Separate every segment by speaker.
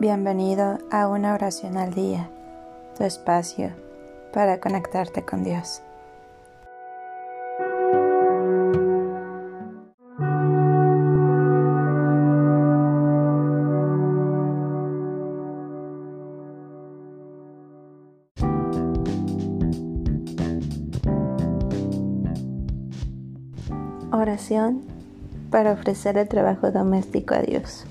Speaker 1: Bienvenido a una oración al día, tu espacio para conectarte con Dios. Oración para ofrecer el trabajo doméstico a Dios.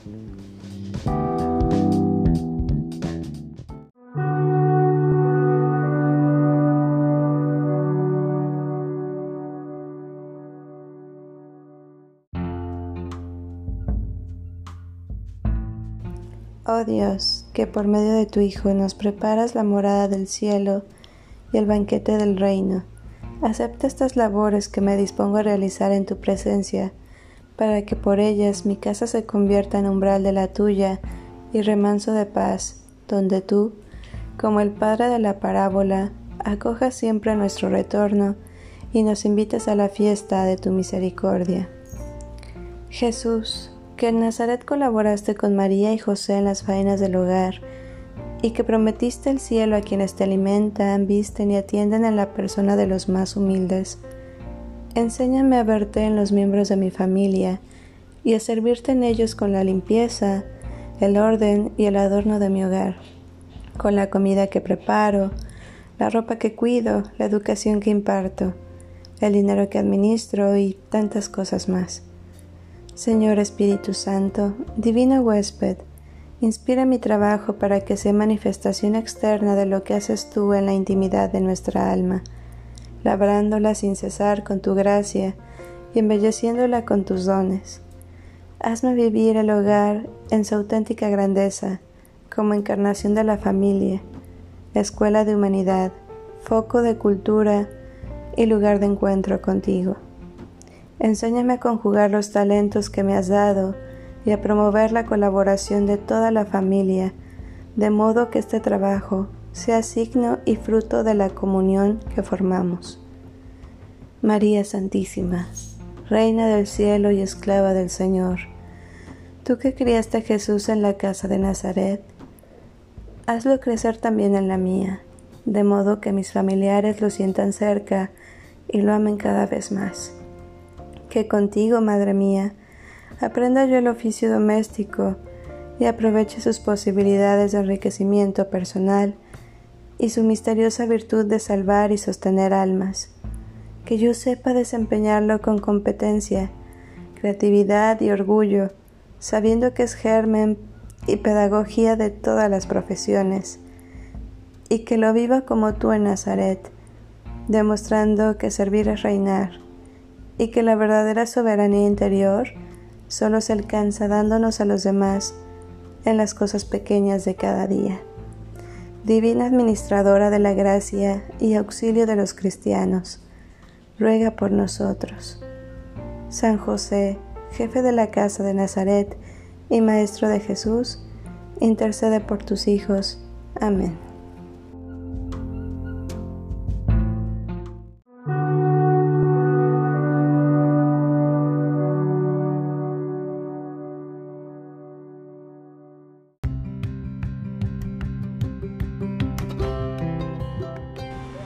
Speaker 1: Oh Dios, que por medio de tu Hijo nos preparas la morada del cielo y el banquete del reino, acepta estas labores que me dispongo a realizar en tu presencia, para que por ellas mi casa se convierta en umbral de la tuya y remanso de paz, donde tú, como el Padre de la parábola, acojas siempre nuestro retorno y nos invites a la fiesta de tu misericordia. Jesús, que en Nazaret colaboraste con María y José en las faenas del hogar, y que prometiste el cielo a quienes te alimentan, visten y atienden en la persona de los más humildes. Enséñame a verte en los miembros de mi familia y a servirte en ellos con la limpieza, el orden y el adorno de mi hogar, con la comida que preparo, la ropa que cuido, la educación que imparto, el dinero que administro y tantas cosas más. Señor Espíritu Santo, Divino huésped, inspira mi trabajo para que sea manifestación externa de lo que haces tú en la intimidad de nuestra alma, labrándola sin cesar con tu gracia y embelleciéndola con tus dones. Hazme vivir el hogar en su auténtica grandeza, como encarnación de la familia, escuela de humanidad, foco de cultura y lugar de encuentro contigo. Enséñame a conjugar los talentos que me has dado y a promover la colaboración de toda la familia, de modo que este trabajo sea signo y fruto de la comunión que formamos. María Santísima, Reina del cielo y esclava del Señor, tú que criaste a Jesús en la casa de Nazaret, hazlo crecer también en la mía, de modo que mis familiares lo sientan cerca y lo amen cada vez más que contigo, Madre mía, aprenda yo el oficio doméstico y aproveche sus posibilidades de enriquecimiento personal y su misteriosa virtud de salvar y sostener almas, que yo sepa desempeñarlo con competencia, creatividad y orgullo, sabiendo que es germen y pedagogía de todas las profesiones, y que lo viva como tú en Nazaret, demostrando que servir es reinar y que la verdadera soberanía interior solo se alcanza dándonos a los demás en las cosas pequeñas de cada día. Divina Administradora de la Gracia y auxilio de los cristianos, ruega por nosotros. San José, jefe de la casa de Nazaret y Maestro de Jesús, intercede por tus hijos. Amén.